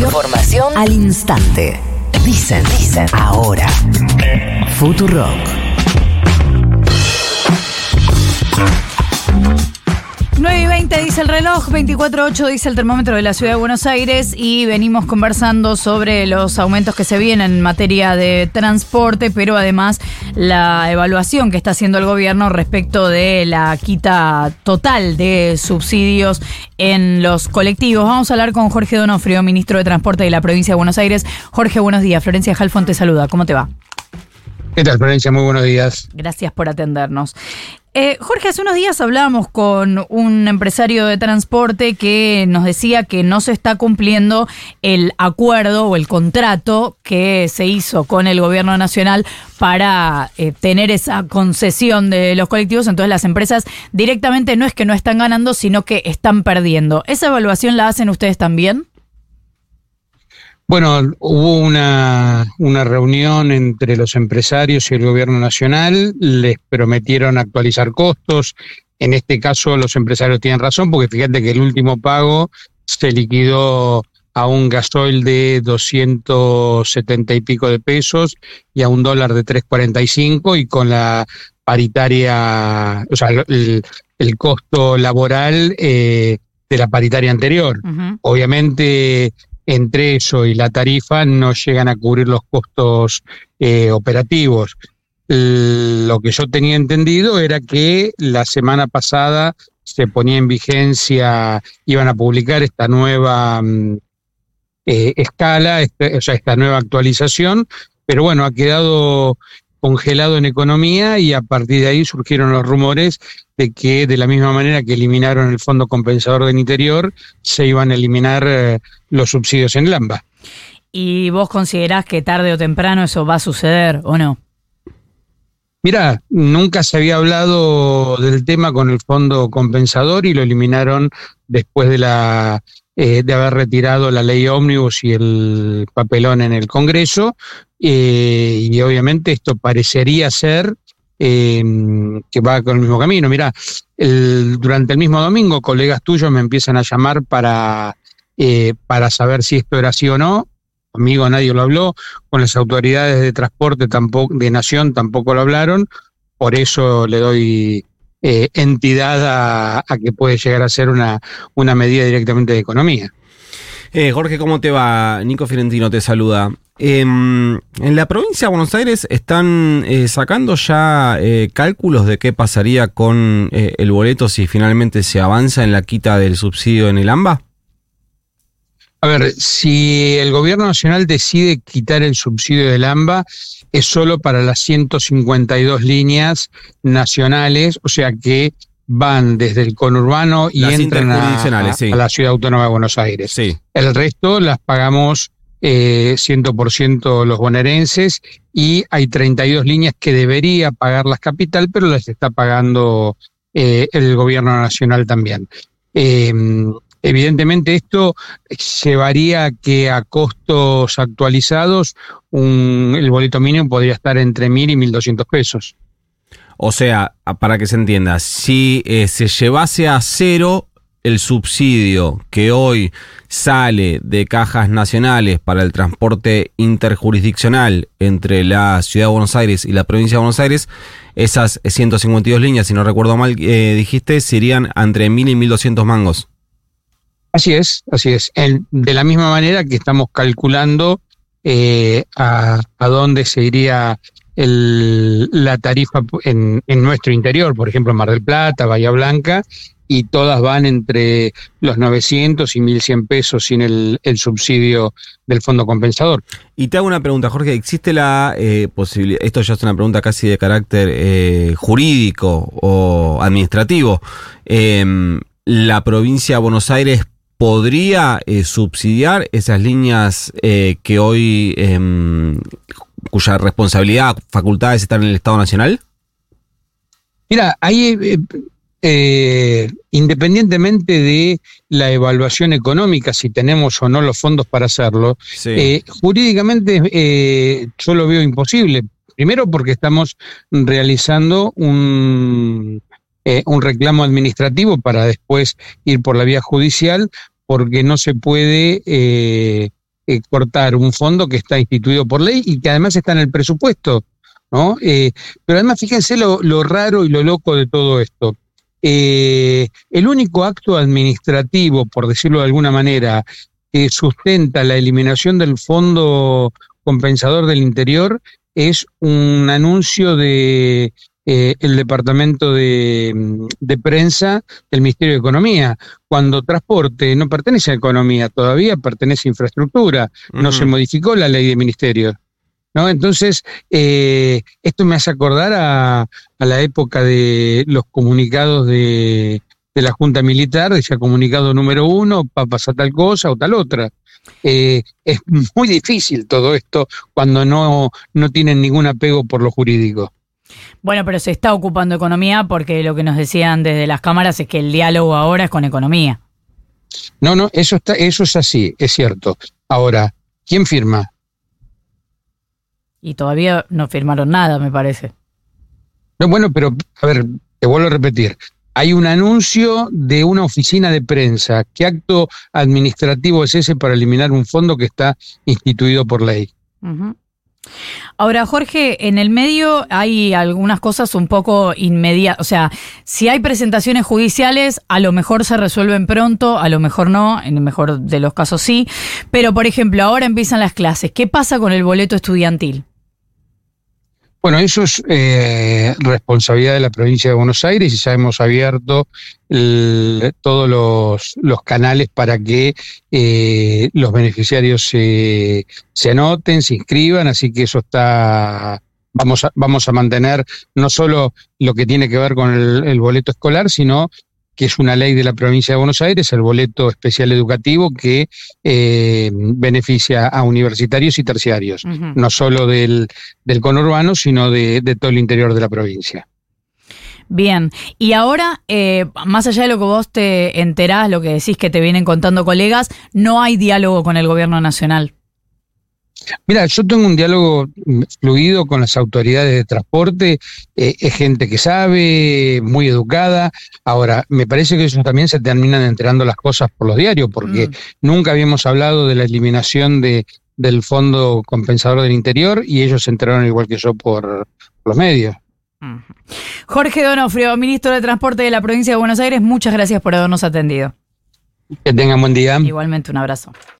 Información, al instante. Dicen, dicen, ahora. Futurock. 9 y 20 dice el reloj, 24.8 dice el termómetro de la ciudad de Buenos Aires y venimos conversando sobre los aumentos que se vienen en materia de transporte, pero además la evaluación que está haciendo el gobierno respecto de la quita total de subsidios en los colectivos. Vamos a hablar con Jorge Donofrio, ministro de Transporte de la provincia de Buenos Aires. Jorge, buenos días. Florencia Jalfón te saluda. ¿Cómo te va? ¿Qué tal, Florencia? Muy buenos días. Gracias por atendernos. Eh, Jorge, hace unos días hablábamos con un empresario de transporte que nos decía que no se está cumpliendo el acuerdo o el contrato que se hizo con el gobierno nacional para eh, tener esa concesión de los colectivos. Entonces las empresas directamente no es que no están ganando, sino que están perdiendo. ¿Esa evaluación la hacen ustedes también? Bueno, hubo una, una, reunión entre los empresarios y el gobierno nacional, les prometieron actualizar costos. En este caso los empresarios tienen razón porque fíjate que el último pago se liquidó a un gasoil de 270 y pico de pesos y a un dólar de 3.45 y con la paritaria, o sea, el, el costo laboral eh, de la paritaria anterior. Obviamente entre eso y la tarifa no llegan a cubrir los costos eh, operativos. Lo que yo tenía entendido era que la semana pasada se ponía en vigencia, iban a publicar esta nueva mm, eh, escala, este, o sea, esta nueva actualización, pero bueno, ha quedado congelado en economía y a partir de ahí surgieron los rumores de que de la misma manera que eliminaron el Fondo Compensador del Interior, se iban a eliminar eh, los subsidios en el AMBA. ¿Y vos considerás que tarde o temprano eso va a suceder o no? Mira, nunca se había hablado del tema con el fondo compensador y lo eliminaron después de la eh, de haber retirado la ley ómnibus y el papelón en el Congreso, eh, y obviamente esto parecería ser eh, que va con el mismo camino. Mira, durante el mismo domingo, colegas tuyos me empiezan a llamar para, para saber si esto era así o no. Conmigo nadie lo habló, con las autoridades de transporte tampoco, de Nación tampoco lo hablaron, por eso le doy eh, entidad a, que puede llegar a ser una, una medida directamente de economía. Eh, Jorge, ¿cómo te va? Nico Fiorentino te saluda. Em, en la provincia de Buenos Aires están eh, sacando ya cálculos de qué pasaría con el boleto si finalmente se avanza en la quita del subsidio en el AMBA. A ver, si el gobierno nacional decide quitar el subsidio del AMBA, es solo para las 152 líneas nacionales, o sea que van desde el conurbano y entran a, la Ciudad Autónoma de Buenos Aires. El resto las pagamos eh, 100% los bonaerenses y hay 32 líneas que debería pagar la capital, pero las está pagando eh, el gobierno nacional también. Eh, Evidentemente esto llevaría a que a costos actualizados el boleto mínimo podría estar entre mil y mil doscientos pesos. O sea, para que se entienda, si eh, se llevase a cero el subsidio que hoy sale de cajas nacionales para el transporte interjurisdiccional entre la Ciudad de Buenos Aires y la provincia de Buenos Aires, esas 152 líneas, si no recuerdo mal, eh, dijiste, serían entre mil y mil doscientos mangos. Así es, así es. de la misma manera que estamos calculando eh, a, dónde se iría la tarifa en, nuestro interior, por ejemplo, Mar del Plata, Bahía Blanca, y todas van entre los 900 y 1100 pesos sin el, subsidio del fondo compensador. Y te hago una pregunta, Jorge, ¿existe la eh, posibilidad, esto ya es una pregunta casi de carácter eh, jurídico o administrativo, em, la provincia de Buenos Aires podría eh, subsidiar esas líneas eh, que hoy, em, cuya responsabilidad, facultades están en el Estado Nacional? Mira, ahí, eh, independientemente de la evaluación económica, si tenemos o no los fondos para hacerlo, jurídicamente yo lo veo imposible. Primero porque estamos realizando un, eh, un reclamo administrativo para después ir por la vía judicial, porque no se puede eh, eh, cortar un fondo que está instituido por ley y que además está en el presupuesto, ¿no? Eh, pero además fíjense lo, lo, raro y lo loco de todo esto. El único acto administrativo, por decirlo de alguna manera, que sustenta la eliminación del fondo compensador del interior es un anuncio de eh, el departamento de, de, prensa del Ministerio de Economía, cuando transporte no pertenece a economía, todavía pertenece a infraestructura, no se modificó la ley de ministerios. ¿No? Entonces, eh, esto me hace acordar a, a, la época de los comunicados de, de la Junta Militar, decía comunicado número uno, para pasar tal cosa o tal otra. Eh, es muy difícil todo esto cuando no, no tienen ningún apego por lo jurídico. Bueno, pero se está ocupando economía porque lo que nos decían desde las cámaras es que el diálogo ahora es con economía. No, no, eso está, eso es así, es cierto. Ahora, ¿quién firma? Y todavía no firmaron nada, me parece. No, bueno, pero a ver, te vuelvo a repetir. Hay un anuncio de una oficina de prensa. ¿Qué acto administrativo es ese para eliminar un fondo que está instituido por ley? Uh -huh. Ahora, Jorge, en el medio hay algunas cosas un poco inmediatas. O sea, si hay presentaciones judiciales, a lo mejor se resuelven pronto, a lo mejor no, en el mejor de los casos sí. Pero, por ejemplo, ahora empiezan las clases. ¿Qué pasa con el boleto estudiantil? Bueno, eso es eh, responsabilidad de la provincia de Buenos Aires y ya hemos abierto todos los, canales para que eh, los beneficiarios se, anoten, se inscriban, así que eso está, vamos a, vamos a mantener no solo lo que tiene que ver con el boleto escolar, sino que es una ley de la provincia de Buenos Aires, el boleto especial educativo que eh, beneficia a universitarios y terciarios, uh -huh. no solo del, del conurbano, sino de, de, todo el interior de la provincia. Bien, y ahora, eh, más allá de lo que vos te enterás, lo que decís que te vienen contando colegas, no hay diálogo con el gobierno nacional. Mira, yo tengo un diálogo fluido con las autoridades de transporte, eh, es gente que sabe, muy educada. Ahora, me parece que ellos también se terminan enterando las cosas por los diarios, porque mm. nunca habíamos hablado de la eliminación de, del Fondo Compensador del Interior y ellos se enteraron igual que yo por, por los medios. Jorge Donofrio, ministro de Transporte de la provincia de Buenos Aires, muchas gracias por habernos atendido. Que tengan buen día. Igualmente, un abrazo.